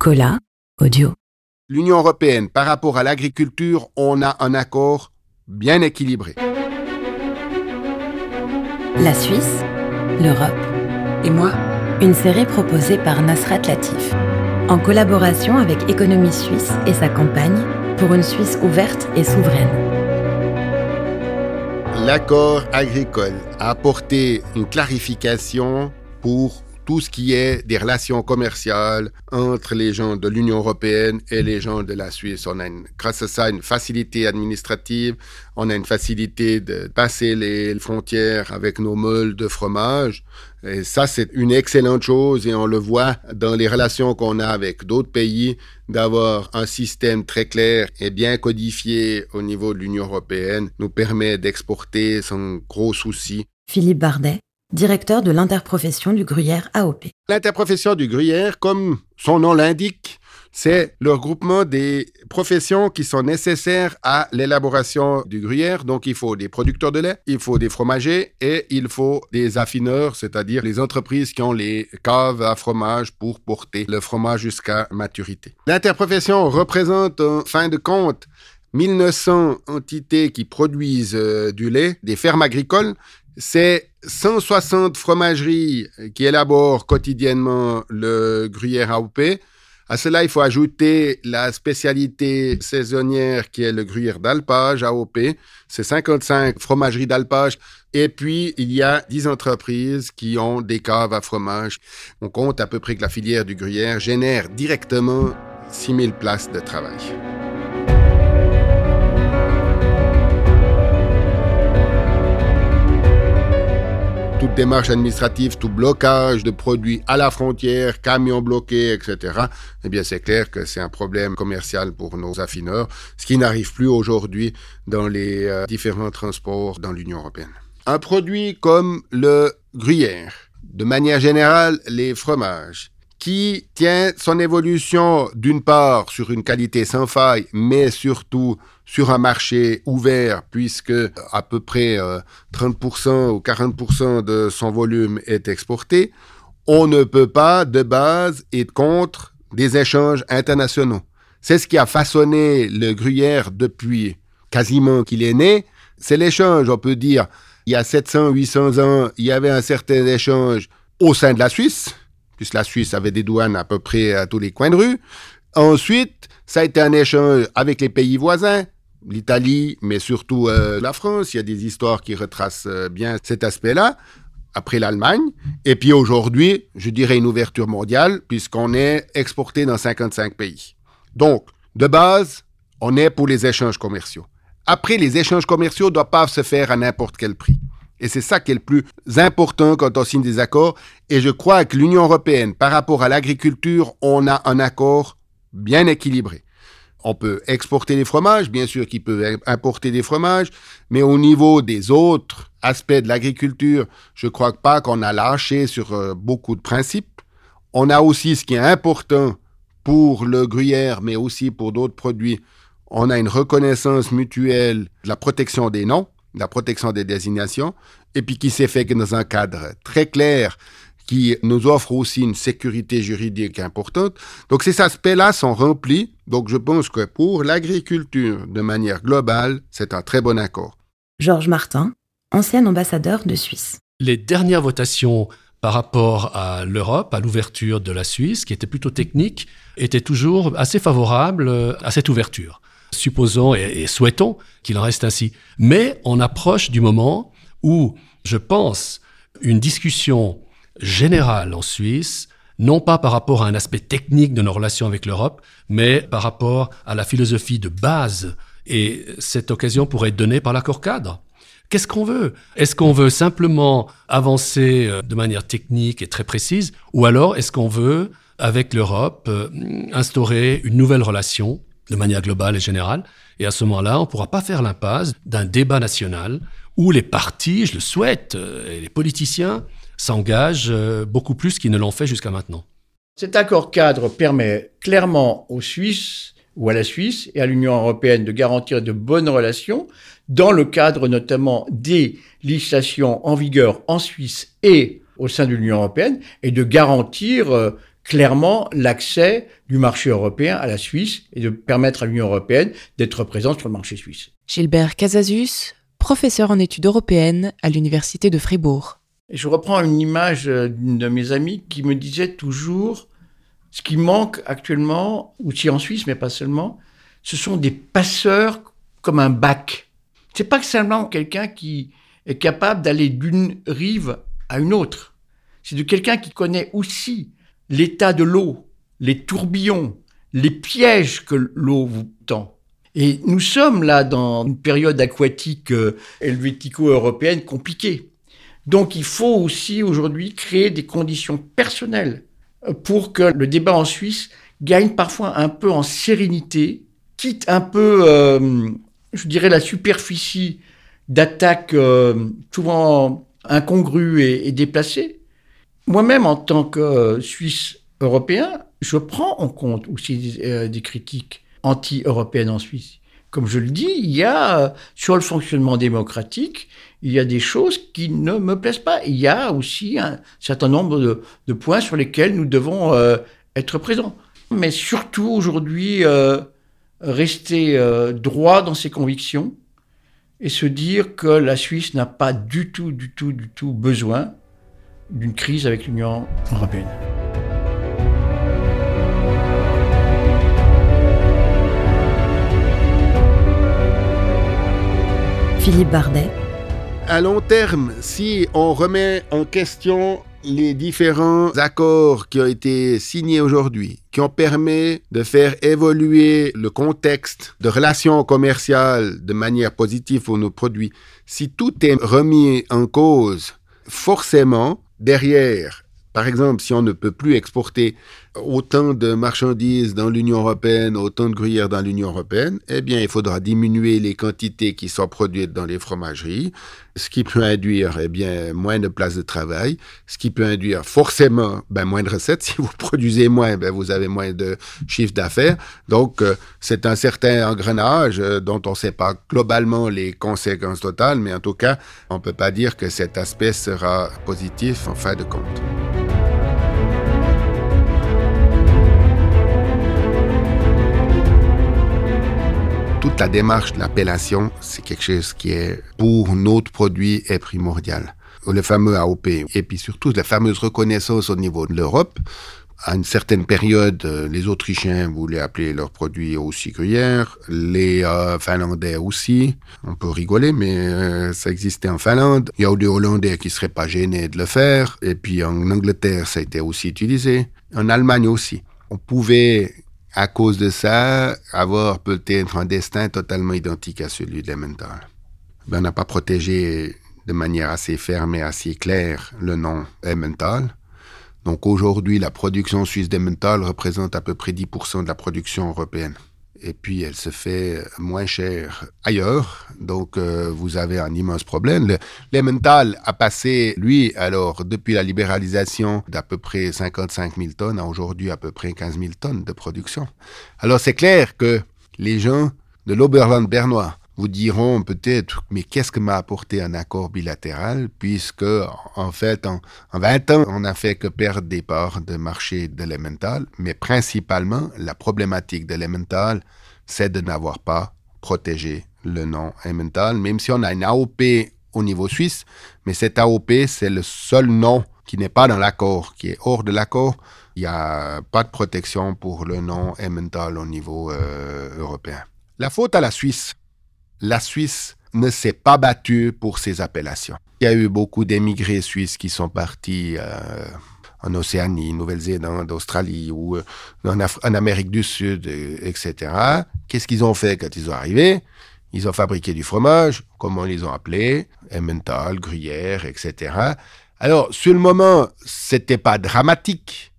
Cola, audio. L'Union européenne, par rapport à l'agriculture, on a un accord bien équilibré. La Suisse, l'Europe et moi. Une série proposée par Nasrat Latif, en collaboration avec Économie Suisse et sa campagne pour une Suisse ouverte et souveraine. L'accord agricole a apporté une clarification pour tout ce qui est des relations commerciales entre les gens de l'Union européenne et les gens de la Suisse. On a grâce à ça une facilité administrative, on a une facilité de passer les frontières avec nos meules de fromage. Et ça, c'est une excellente chose et on le voit dans les relations qu'on a avec d'autres pays, d'avoir un système très clair et bien codifié au niveau de l'Union européenne nous permet d'exporter sans gros souci. Philippe Bardet, directeur de l'interprofession du gruyère AOP. L'interprofession du gruyère, comme son nom l'indique, c'est le regroupement des professions qui sont nécessaires à l'élaboration du gruyère. Donc, il faut des producteurs de lait, il faut des fromagers et il faut des affineurs, c'est-à-dire les entreprises qui ont les caves à fromage pour porter le fromage jusqu'à maturité. L'interprofession représente, en fin de compte, 1900 entités qui produisent euh, du lait, des fermes agricoles c'est 160 fromageries qui élaborent quotidiennement le gruyère AOP. À cela, il faut ajouter la spécialité saisonnière qui est le gruyère d'alpage AOP. C'est 55 fromageries d'alpage. Et puis, il y a 10 entreprises qui ont des caves à fromage. On compte à peu près que la filière du gruyère génère directement 6000 places de travail. Toute démarche administrative, tout blocage de produits à la frontière, camions bloqués, etc., eh bien, c'est clair que c'est un problème commercial pour nos affineurs, ce qui n'arrive plus aujourd'hui dans les euh, différents transports dans l'Union européenne. Un produit comme le gruyère, de manière générale, les fromages, qui tient son évolution d'une part sur une qualité sans faille, mais surtout sur un marché ouvert, puisque à peu près 30% euh, ou 40% de son volume est exporté, on ne peut pas de base être contre des échanges internationaux. C'est ce qui a façonné le gruyère depuis quasiment qu'il est né. C'est l'échange, on peut dire. Il y a 700, 800 ans, il y avait un certain échange au sein de la Suisse, puisque la Suisse avait des douanes à peu près à tous les coins de rue. Ensuite, ça a été un échange avec les pays voisins, l'Italie, mais surtout euh, la France. Il y a des histoires qui retracent euh, bien cet aspect-là. Après l'Allemagne. Et puis aujourd'hui, je dirais une ouverture mondiale, puisqu'on est exporté dans 55 pays. Donc, de base, on est pour les échanges commerciaux. Après, les échanges commerciaux ne doivent pas se faire à n'importe quel prix. Et c'est ça qui est le plus important quand on signe des accords. Et je crois que l'Union européenne, par rapport à l'agriculture, on a un accord bien équilibré. On peut exporter des fromages, bien sûr qu'il peut importer des fromages, mais au niveau des autres aspects de l'agriculture, je crois pas qu'on a lâché sur euh, beaucoup de principes. On a aussi ce qui est important pour le gruyère, mais aussi pour d'autres produits. On a une reconnaissance mutuelle de la protection des noms la protection des désignations, et puis qui s'est fait que dans un cadre très clair qui nous offre aussi une sécurité juridique importante. Donc ces aspects-là sont remplis. Donc je pense que pour l'agriculture, de manière globale, c'est un très bon accord. Georges Martin, ancien ambassadeur de Suisse. Les dernières votations par rapport à l'Europe, à l'ouverture de la Suisse, qui était plutôt technique, étaient toujours assez favorables à cette ouverture supposons et, souhaitons qu'il en reste ainsi. Mais on approche du moment où, je pense, une discussion générale en Suisse, non pas par rapport à un aspect technique de nos relations avec l'Europe, mais par rapport à la philosophie de base. Et cette occasion pourrait être donnée par l'accord cadre. Qu'est-ce qu'on veut? Est-ce qu'on veut simplement avancer euh, de manière technique et très précise, ou alors est-ce qu'on veut, avec l'Europe, euh, instaurer une nouvelle relation? De manière globale et générale. Et à ce moment-là, on ne pourra pas faire l'impasse d'un débat national où les partis, je le souhaite, euh, et les politiciens s'engagent euh, beaucoup plus qu'ils ne l'ont fait jusqu'à maintenant. Cet accord cadre permet clairement aux Suisses ou à la Suisse et à l'Union européenne de garantir de bonnes relations dans le cadre notamment des législations en vigueur en Suisse et au sein de l'Union européenne et de garantir euh, clairement l'accès du marché européen à la Suisse et de permettre à l'Union européenne d'être présente sur le marché suisse. Gilbert Casasus, professeur en études européennes à l'Université de Fribourg. je reprends une image d'une de mes amies qui me disait toujours ce qui manque actuellement, aussi en Suisse, mais pas seulement, ce sont des passeurs comme un bac. C'est pas seulement quelqu'un qui est capable d'aller d'une rive à une autre. C'est de quelqu'un qui connaît aussi l'état de l'eau, les tourbillons, les pièges que l'eau vous tend. Et nous sommes là dans une période aquatique euh, helvético-européenne compliquée. Donc il faut aussi aujourd'hui créer des conditions personnelles euh, pour que le débat en Suisse gagne parfois un peu en sérénité, quitte un peu, euh, je dirais, la superficie d'attaques souvent incongrues et, et déplacées, moi-même, en tant que euh, Suisse européen, je prends en compte aussi euh, des, critiques anti-européennes en Suisse. Comme je le dis, il y a, euh, sur le fonctionnement démocratique, il y a des choses qui ne me plaisent pas. Il y a aussi un certain nombre de, points sur lesquels nous devons être présents. Mais surtout aujourd'hui, rester droit dans ses convictions et se dire que la Suisse n'a pas du tout, du tout, du tout besoin d'une crise avec l'Union européenne. Philippe Bardet. À long terme, si on remet en question les différents accords qui ont été signés aujourd'hui, qui ont permis de faire évoluer le contexte de relations commerciales de manière positive pour nos produits, si tout est remis en cause, forcément, derrière, par exemple, si on ne peut plus exporter autant de marchandises dans l'Union européenne, autant de gruyères dans l'Union européenne, eh bien, il faudra diminuer les quantités qui sont produites dans les fromageries, ce qui peut induire, eh bien, moins de places de travail, ce qui peut induire forcément, ben, moins de recettes. Si vous produisez moins, ben, vous avez moins de chiffre d'affaires. Donc, euh, c'est un certain engrenage euh, dont on ne sait pas globalement les conséquences totales, mais en tout cas, on ne peut pas dire que cet aspect sera positif en fin de compte. La démarche de l'appellation, c'est quelque chose qui est, pour notre produit, est primordial. Le fameux AOP, et puis surtout la fameuse reconnaissance au niveau de l'Europe. À une certaine période, euh, les Autrichiens voulaient appeler leurs produits aussi gruyère, les euh, Finlandais aussi. On peut rigoler, mais euh, ça existait en Finlande. Il y a des Hollandais qui seraient pas gênés de le faire. Et puis en Angleterre, ça a été aussi utilisé. En Allemagne aussi. On pouvait à cause de ça, avoir peut-être un destin totalement identique à celui d'Emmental. Ben, on n'a pas protégé de manière assez ferme et assez claire le nom Emmental. Donc aujourd'hui, la production suisse d'Emmental représente à peu près 10% de la production européenne et puis elle se fait moins chère ailleurs. Donc euh, vous avez un immense problème. L'Emmental a passé, lui, alors, depuis la libéralisation d'à peu près 55 000 tonnes à aujourd'hui à peu près 15 000 tonnes de production. Alors c'est clair que les gens de l'Oberland bernois vous diront peut-être, mais qu'est-ce que m'a apporté un accord bilatéral, puisque en fait, en, 20 ans, on n'a fait que perdre des parts de marché d'Elemental, mais principalement, la problématique d'Elemental, c'est de n'avoir pas protégé le nom Elemental, même si on a une AOP au niveau suisse, mais cette AOP, c'est le seul nom qui n'est pas dans l'accord, qui est hors de l'accord. Il n'y a pas de protection pour le nom Emmental au niveau euh, européen. La faute à la Suisse la Suisse ne s'est pas battue pour ces appellations. Il y a eu beaucoup d'émigrés suisses qui sont partis euh, en Océanie, Nouvelle-Zélande, Australie ou euh, en, Amérique du Sud, etc. Qu'est-ce qu'ils ont fait quand ils sont arrivés? Ils ont fabriqué du fromage, comment ils ont appelé, Emmental, Gruyère, etc. Alors, sur le moment, c'était pas dramatique,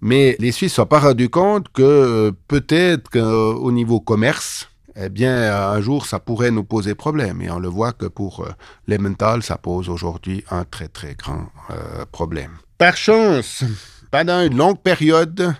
mais les Suisses sont pas rendus compte que euh, peut-être qu'au niveau commerce, eh bien, un jour, ça pourrait nous poser problème. Et on le voit que pour euh, les mentales, ça pose aujourd'hui un très, très grand euh, problème. Par chance, pendant une longue période,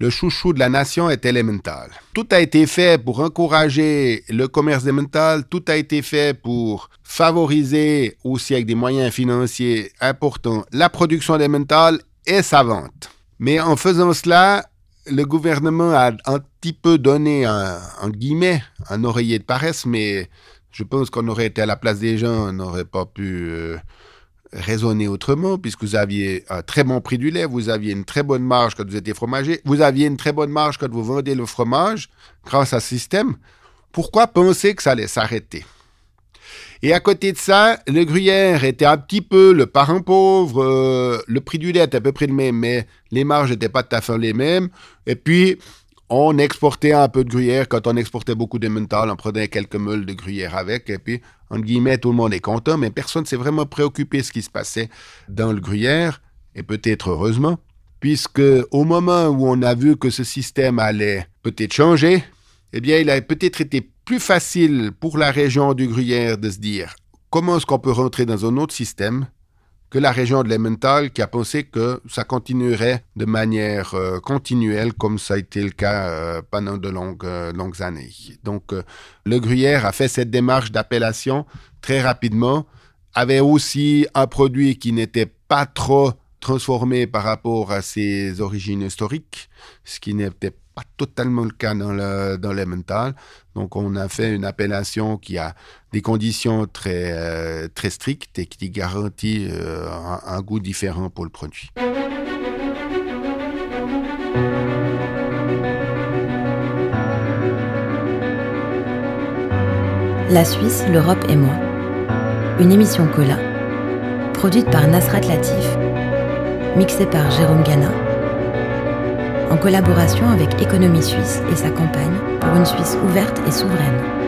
le chouchou de la nation est élémental. Tout a été fait pour encourager le commerce élémental, tout a été fait pour favoriser aussi avec des moyens financiers importants la production élémentale et sa vente. Mais en faisant cela, le gouvernement a un petit peu donné un, guillemet, un oreiller de paresse, mais je pense qu'on aurait été à la place des gens, on n'aurait pas pu euh, raisonner autrement, puisque vous aviez un très bon prix du lait, vous aviez une très bonne marge quand vous étiez fromager, vous aviez une très bonne marge quand vous vendez le fromage grâce à ce système. Pourquoi penser que ça allait s'arrêter? Et à côté de ça, le gruyère était un petit peu le parent pauvre. Euh, le prix du lait était à peu près le même, mais les marges n'étaient pas tout à fait les mêmes. Et puis, on exportait un peu de gruyère. Quand on exportait beaucoup de mental, on prenait quelques meules de gruyère avec. Et puis, entre guillemets, tout le monde est content, mais personne ne s'est vraiment préoccupé de ce qui se passait dans le gruyère. Et peut-être heureusement, puisque au moment où on a vu que ce système allait peut-être changer, eh bien, il a peut-être été plus facile pour la région du Gruyère de se dire comment est-ce qu'on peut rentrer dans un autre système que la région de l'Emmental qui a pensé que ça continuerait de manière euh, continuelle comme ça a été le cas euh, pendant de longues, euh, longues années. Donc le Gruyère a fait cette démarche d'appellation très rapidement, avait aussi un produit qui n'était pas trop transformé par rapport à ses origines historiques, ce qui n'était totalement le cas dans le. Donc on a fait une appellation qui a des conditions très euh, très strictes et qui garantit euh, un, un goût différent pour le produit. La Suisse, l'Europe et moi. Une émission Cola, produite par Nasrat Latif, mixée par Jérôme Gana en collaboration avec Économie Suisse et sa campagne pour une Suisse ouverte et souveraine.